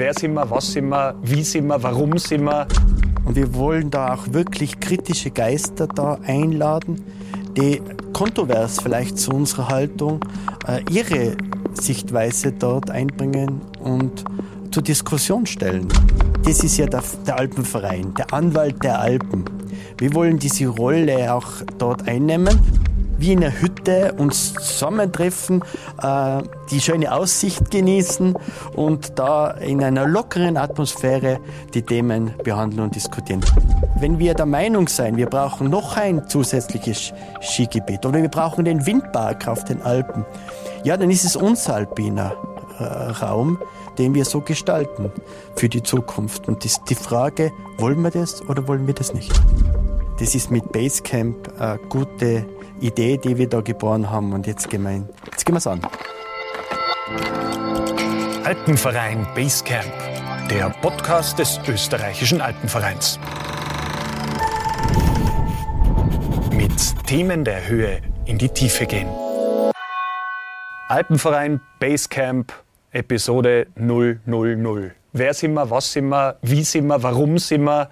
Wer sind wir, was sind wir, wie sind wir, warum sind wir? Und wir wollen da auch wirklich kritische Geister da einladen, die kontrovers vielleicht zu unserer Haltung äh, ihre Sichtweise dort einbringen und zur Diskussion stellen. Das ist ja der, der Alpenverein, der Anwalt der Alpen. Wir wollen diese Rolle auch dort einnehmen wie in einer Hütte uns zusammentreffen, äh, die schöne Aussicht genießen und da in einer lockeren Atmosphäre die Themen behandeln und diskutieren. Wenn wir der Meinung sein, wir brauchen noch ein zusätzliches Skigebiet oder wir brauchen den Windpark auf den Alpen, ja, dann ist es unser alpiner äh, Raum, den wir so gestalten für die Zukunft. Und das, die Frage, wollen wir das oder wollen wir das nicht? Das ist mit Basecamp eine gute Idee, die wir da geboren haben. Und jetzt gehen wir, jetzt gehen wir es an. Alpenverein Basecamp, der Podcast des österreichischen Alpenvereins. Mit Themen der Höhe in die Tiefe gehen. Alpenverein Basecamp, Episode 000. Wer sind wir, was sind wir, wie sind wir, warum sind wir?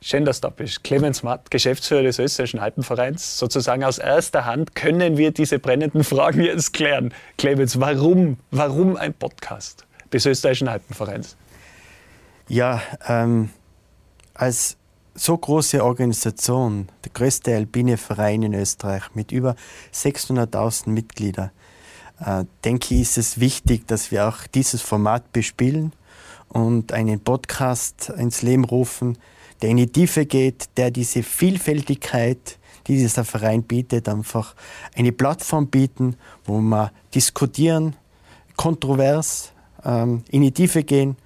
Schön, dass du da bist. Clemens Matt, Geschäftsführer des Österreichischen Alpenvereins. Sozusagen aus erster Hand können wir diese brennenden Fragen jetzt klären. Clemens, warum, warum ein Podcast des Österreichischen Alpenvereins? Ja, ähm, als so große Organisation, der größte alpine Verein in Österreich mit über 600.000 Mitgliedern, äh, denke ich, ist es wichtig, dass wir auch dieses Format bespielen und einen Podcast ins Leben rufen, der in die Tiefe geht, der diese Vielfältigkeit, die dieser Verein bietet, einfach eine Plattform bieten, wo wir diskutieren, kontrovers ähm, in die Tiefe gehen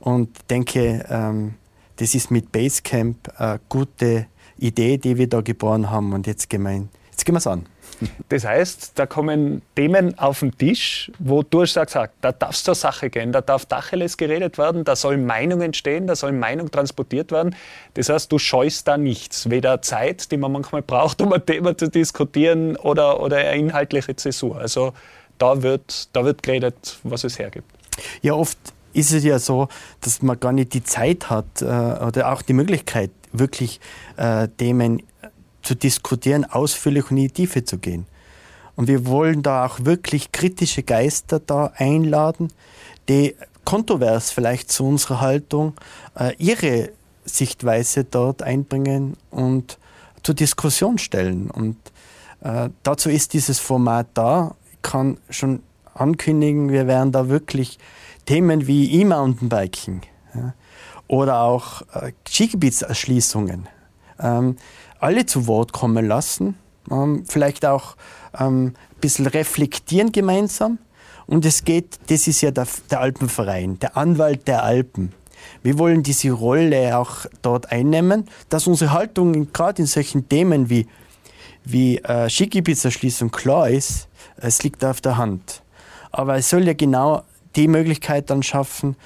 und denke, ähm, das ist mit Basecamp eine gute Idee, die wir da geboren haben und jetzt gehen wir, jetzt gehen wir es an. Das heißt, da kommen Themen auf den Tisch, wo du sagst, da darf es zur Sache gehen, da darf Dacheles geredet werden, da soll Meinung entstehen, da soll Meinung transportiert werden. Das heißt, du scheust da nichts, weder Zeit, die man manchmal braucht, um ein Thema zu diskutieren, oder, oder eine inhaltliche Zäsur. Also da wird, da wird geredet, was es hergibt. Ja, oft ist es ja so, dass man gar nicht die Zeit hat äh, oder auch die Möglichkeit, wirklich äh, Themen zu diskutieren, ausführlich und in die Tiefe zu gehen. Und wir wollen da auch wirklich kritische Geister da einladen, die kontrovers vielleicht zu unserer Haltung äh, ihre Sichtweise dort einbringen und zur Diskussion stellen. Und äh, dazu ist dieses Format da. Ich kann schon ankündigen, wir werden da wirklich Themen wie E-Mountainbiking ja, oder auch äh, Skigebietserschließungen ähm, alle zu Wort kommen lassen, ähm, vielleicht auch ähm, ein bisschen reflektieren gemeinsam. Und es geht, das ist ja der, der Alpenverein, der Anwalt der Alpen. Wir wollen diese Rolle auch dort einnehmen, dass unsere Haltung gerade in solchen Themen wie, wie äh, Skigebietserschließung klar ist, es liegt auf der Hand. Aber es soll ja genau die Möglichkeit dann schaffen,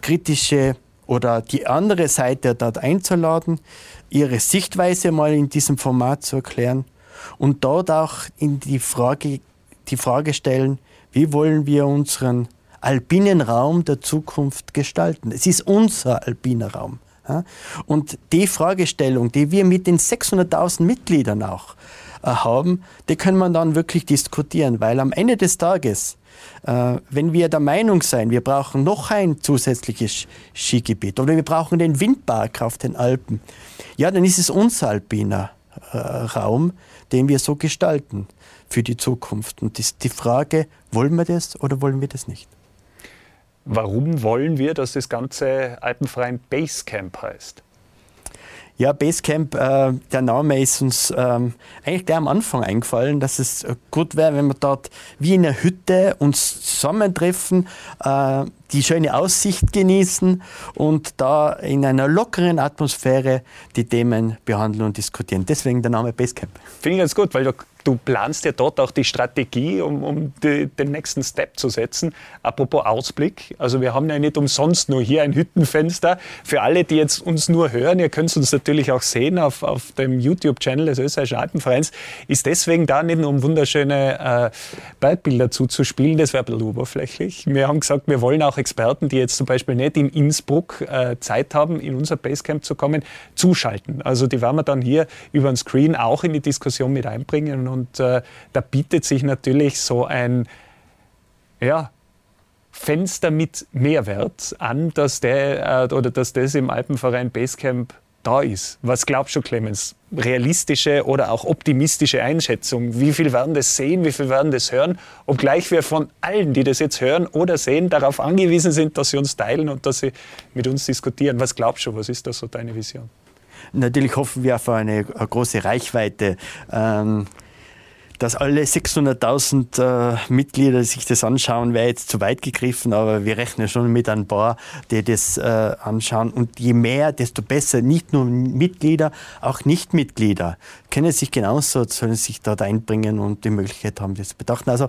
kritische oder die andere Seite dort einzuladen, ihre Sichtweise mal in diesem Format zu erklären und dort auch in die Frage, die Frage stellen, wie wollen wir unseren alpinen Raum der Zukunft gestalten? Es ist unser alpiner Raum. Und die Fragestellung, die wir mit den 600.000 Mitgliedern auch äh, haben, die können wir dann wirklich diskutieren, weil am Ende des Tages wenn wir der Meinung sein, wir brauchen noch ein zusätzliches Skigebiet oder wir brauchen den Windpark auf den Alpen, ja, dann ist es unser alpiner äh, Raum, den wir so gestalten für die Zukunft. Und das, die Frage, wollen wir das oder wollen wir das nicht? Warum wollen wir, dass das ganze Alpenverein Basecamp heißt? Ja, Basecamp, äh, der Name ist uns ähm, eigentlich gleich am Anfang eingefallen, dass es gut wäre, wenn wir dort wie in einer Hütte uns zusammentreffen, äh, die schöne Aussicht genießen und da in einer lockeren Atmosphäre die Themen behandeln und diskutieren. Deswegen der Name Basecamp. Finde ich ganz gut, weil du du planst ja dort auch die Strategie, um, um die, den nächsten Step zu setzen. Apropos Ausblick, also wir haben ja nicht umsonst nur hier ein Hüttenfenster. Für alle, die jetzt uns nur hören, ihr könnt uns natürlich auch sehen auf, auf dem YouTube-Channel des Österreichischen Alpenvereins, ist deswegen da nicht nur um wunderschöne äh, Bildbilder zuzuspielen, das wäre ein bisschen oberflächlich. Wir haben gesagt, wir wollen auch Experten, die jetzt zum Beispiel nicht in Innsbruck äh, Zeit haben, in unser Basecamp zu kommen, zuschalten. Also die werden wir dann hier über den Screen auch in die Diskussion mit einbringen und äh, da bietet sich natürlich so ein ja, Fenster mit Mehrwert an, dass, der, äh, oder dass das im Alpenverein Basecamp da ist. Was glaubst du, Clemens? Realistische oder auch optimistische Einschätzung? Wie viel werden das sehen, wie viel werden das hören? Obgleich wir von allen, die das jetzt hören oder sehen, darauf angewiesen sind, dass sie uns teilen und dass sie mit uns diskutieren. Was glaubst du, was ist da so deine Vision? Natürlich hoffen wir auf eine, große Reichweite. Ähm dass alle 600.000 äh, Mitglieder sich das anschauen, wäre jetzt zu weit gegriffen, aber wir rechnen schon mit ein paar, die das äh, anschauen. Und je mehr, desto besser. Nicht nur Mitglieder, auch Nichtmitglieder können sich genauso, sollen sich dort einbringen und die Möglichkeit haben, das zu bedachten. Also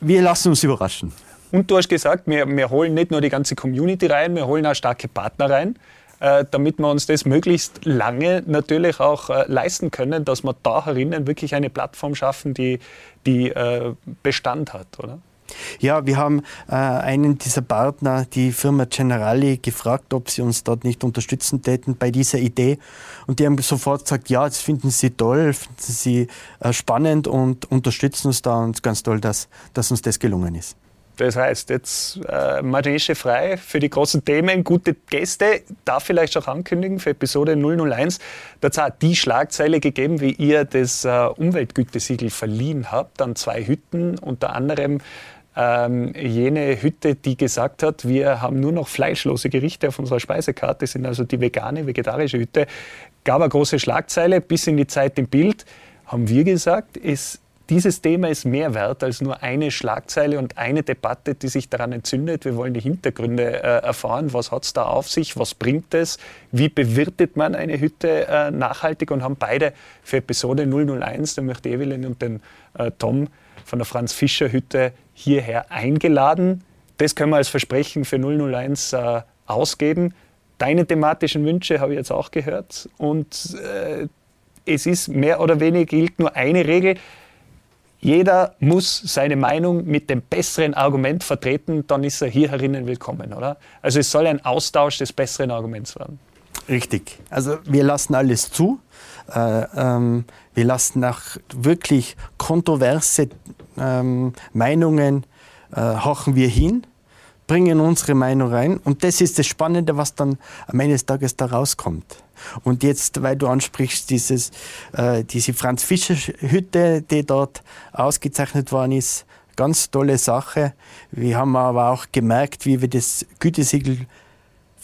wir lassen uns überraschen. Und du hast gesagt, wir, wir holen nicht nur die ganze Community rein, wir holen auch starke Partner rein. Äh, damit wir uns das möglichst lange natürlich auch äh, leisten können, dass wir da herinnen wirklich eine Plattform schaffen, die, die äh, Bestand hat, oder? Ja, wir haben äh, einen dieser Partner, die Firma Generali, gefragt, ob sie uns dort nicht unterstützen täten bei dieser Idee. Und die haben sofort gesagt, ja, das finden sie toll, finden sie äh, spannend und unterstützen uns da. Und ganz toll, dass, dass uns das gelungen ist. Das heißt, jetzt äh, Manege frei für die großen Themen, gute Gäste. Darf vielleicht auch ankündigen für Episode 001. Da hat die Schlagzeile gegeben, wie ihr das äh, Umweltgütesiegel verliehen habt an zwei Hütten, unter anderem ähm, jene Hütte, die gesagt hat, wir haben nur noch fleischlose Gerichte auf unserer Speisekarte, sind also die vegane, vegetarische Hütte. Gab eine große Schlagzeile bis in die Zeit im Bild. Haben wir gesagt, es dieses Thema ist mehr wert als nur eine Schlagzeile und eine Debatte, die sich daran entzündet. Wir wollen die Hintergründe äh, erfahren. Was hat es da auf sich? Was bringt es? Wie bewirtet man eine Hütte äh, nachhaltig? Und haben beide für Episode 001, da möchte Evelyn und den äh, Tom von der Franz Fischer Hütte hierher eingeladen. Das können wir als Versprechen für 001 äh, ausgeben. Deine thematischen Wünsche habe ich jetzt auch gehört. Und äh, es ist mehr oder weniger gilt nur eine Regel jeder muss seine Meinung mit dem besseren Argument vertreten, dann ist er hier herinnen willkommen, oder? Also es soll ein Austausch des besseren Arguments werden. Richtig. Also wir lassen alles zu. Äh, ähm, wir lassen auch wirklich kontroverse ähm, Meinungen, äh, horchen wir hin bringen unsere Meinung rein und das ist das Spannende, was dann am Ende des Tages da rauskommt. Und jetzt, weil du ansprichst, dieses, äh, diese Franz Fischer Hütte, die dort ausgezeichnet worden ist, ganz tolle Sache. Wir haben aber auch gemerkt, wie wir das Gütesiegel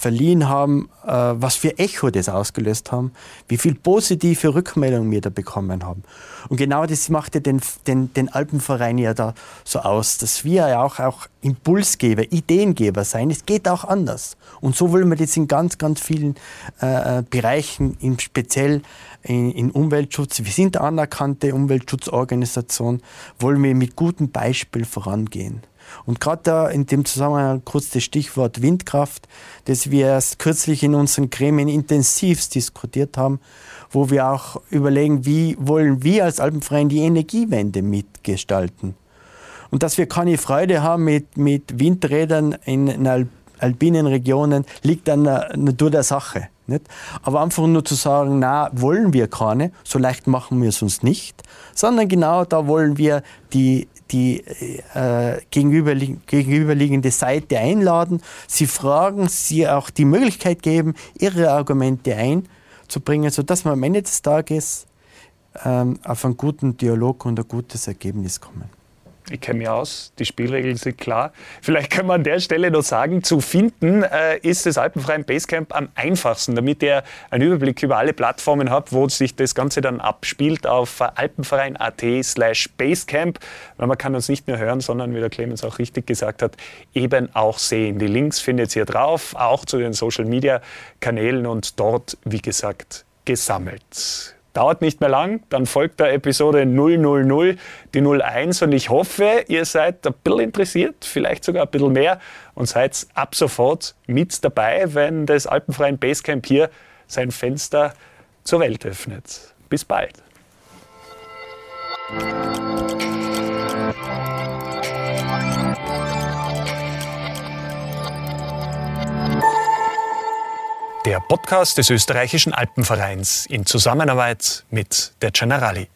verliehen haben, äh, was für Echo das ausgelöst haben, wie viel positive Rückmeldungen wir da bekommen haben. Und genau das macht ja den, den, den Alpenverein ja da so aus, dass wir ja auch, auch Impulsgeber, Ideengeber sein. Es geht auch anders. Und so wollen wir das in ganz, ganz vielen äh, äh Bereichen, in speziell in, in, Umweltschutz. Wir sind anerkannte Umweltschutzorganisation, wollen wir mit gutem Beispiel vorangehen. Und gerade da in dem Zusammenhang kurz das Stichwort Windkraft, das wir erst kürzlich in unseren Gremien intensivst diskutiert haben, wo wir auch überlegen, wie wollen wir als Alpenverein die Energiewende mitgestalten. Und dass wir keine Freude haben mit, mit Windrädern in, in alpinen Regionen, liegt an der Natur der Sache. Nicht? Aber einfach nur zu sagen, na, wollen wir keine, so leicht machen wir es uns nicht, sondern genau da wollen wir die, die äh, gegenüberliegende Seite einladen, sie fragen, sie auch die Möglichkeit geben, ihre Argumente einzubringen, sodass wir am Ende des Tages ähm, auf einen guten Dialog und ein gutes Ergebnis kommen ich kenne mich aus, die Spielregeln sind klar. Vielleicht können wir an der Stelle noch sagen, zu finden äh, ist das Alpenfreien Basecamp am einfachsten, damit ihr einen Überblick über alle Plattformen habt, wo sich das Ganze dann abspielt auf alpenverein.at slash Basecamp. Weil man kann uns nicht nur hören, sondern, wie der Clemens auch richtig gesagt hat, eben auch sehen. Die Links findet ihr drauf, auch zu den Social-Media-Kanälen und dort, wie gesagt, gesammelt. Dauert nicht mehr lang, dann folgt der Episode 000, die 01 und ich hoffe, ihr seid ein bisschen interessiert, vielleicht sogar ein bisschen mehr und seid ab sofort mit dabei, wenn das Alpenfreien Basecamp hier sein Fenster zur Welt öffnet. Bis bald. Podcast des österreichischen Alpenvereins in Zusammenarbeit mit der Generali.